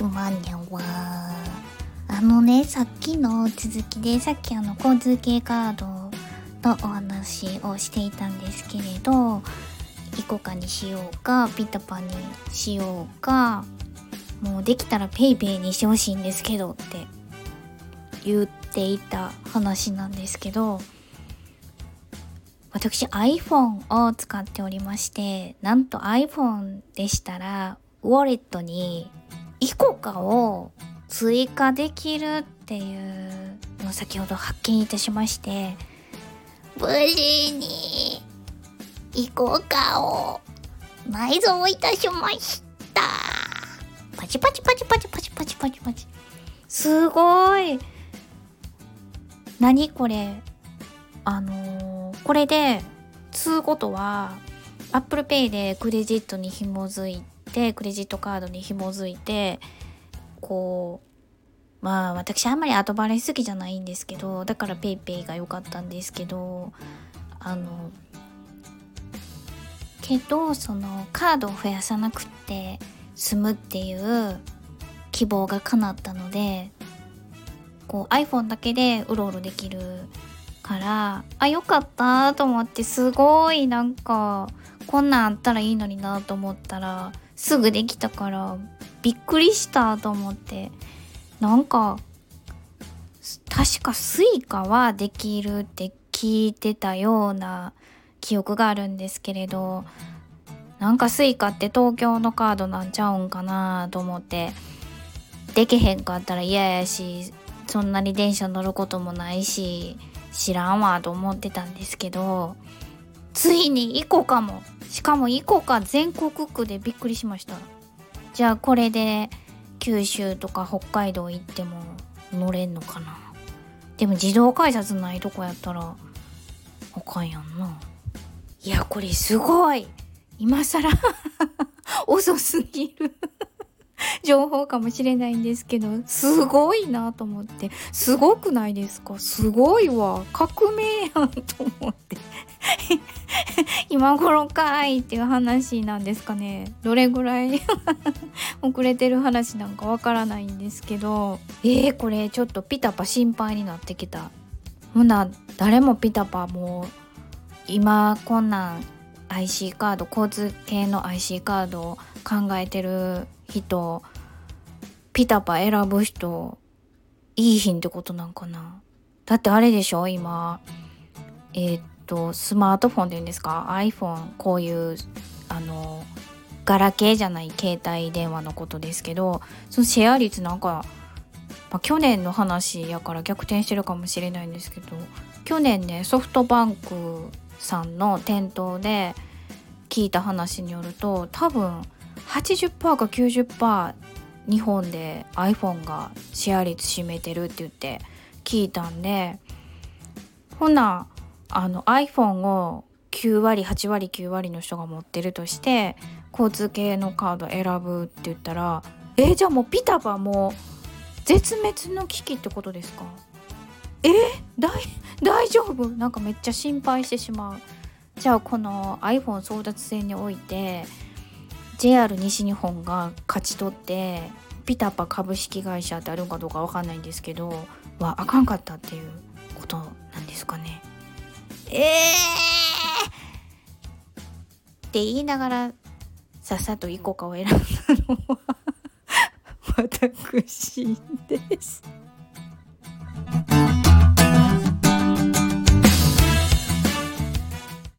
きまにゃわあのねさっきの続きでさっきあの交通系カードのお話をしていたんですけれどイコカにしようかピタパにしようかもうできたら PayPay にしてほしいんですけどって言っていた話なんですけど私 iPhone を使っておりましてなんと iPhone でしたらウォレットにイコカを追加できるっていうのを先ほど発見いたしまして無事にイコカを内蔵いたしました。パチパチパチパチパチパチパチパチ。すごい。何これ。あのー、これでつうことは Apple Pay でクレジットに紐づいてクレジットカードに紐づいてこうまあ私あんまり後払い好きじゃないんですけどだから PayPay が良かったんですけどあのけどそのカードを増やさなくて済むっていう希望が叶ったのでこう iPhone だけでうろうろできるからあよかったと思ってすごいなんかこんなんあったらいいのになと思ったらすぐできたからびっくりしたと思って。なんか確か Suica はできるって聞いてたような記憶があるんですけれどなんか Suica って東京のカードなんちゃうんかなと思って。でけへんかったら嫌やしそんなに電車乗ることもないし知らんわと思ってたんですけどついに行こうかも。しかも行こうか全国区でびっくりしました。じゃあこれで九州とか北海道行っても乗れんのかな。でも自動改札ないとこやったらあかんやんな。いやこれすごい。今更 遅すぎる。情報かもしれないんですけどすごいなと思って。すごくないですか？すごいわ。革命やんと思って。今頃かいっていう話なんですかね。どれぐらい 遅れてる話なんかわからないんですけど。えー、これちょっとピタパ心配になってきた。ほな誰もピタパもう今こんなん IC カード交通系の IC カードを考えてる人ピタパ選ぶ人いい品ってことなんかな。だってあれでしょ今。えー、っとスマートフォンって言うんですか？iPhone こういうあのガラケーじゃない携帯電話のことですけどそのシェア率なんか、まあ、去年の話やから逆転してるかもしれないんですけど去年ねソフトバンクさんの店頭で聞いた話によると多分80%か90%日本で iPhone がシェア率占めてるって言って聞いたんでほなあの iPhone を9割8割9割の人が持ってるとして交通系のカード選ぶって言ったらえー、じゃあもうピタパもう絶滅の危機ってことですか？えー、大大丈夫？なんかめっちゃ心配してしまう。じゃあこの iPhone 争奪戦において JR 西日本が勝ち取ってピタパ株式会社ってあるかどうか分かんないんですけどはあかんかったっていうことなんですかねええー、って言いながらさっさとイコカを選んだのは 私です。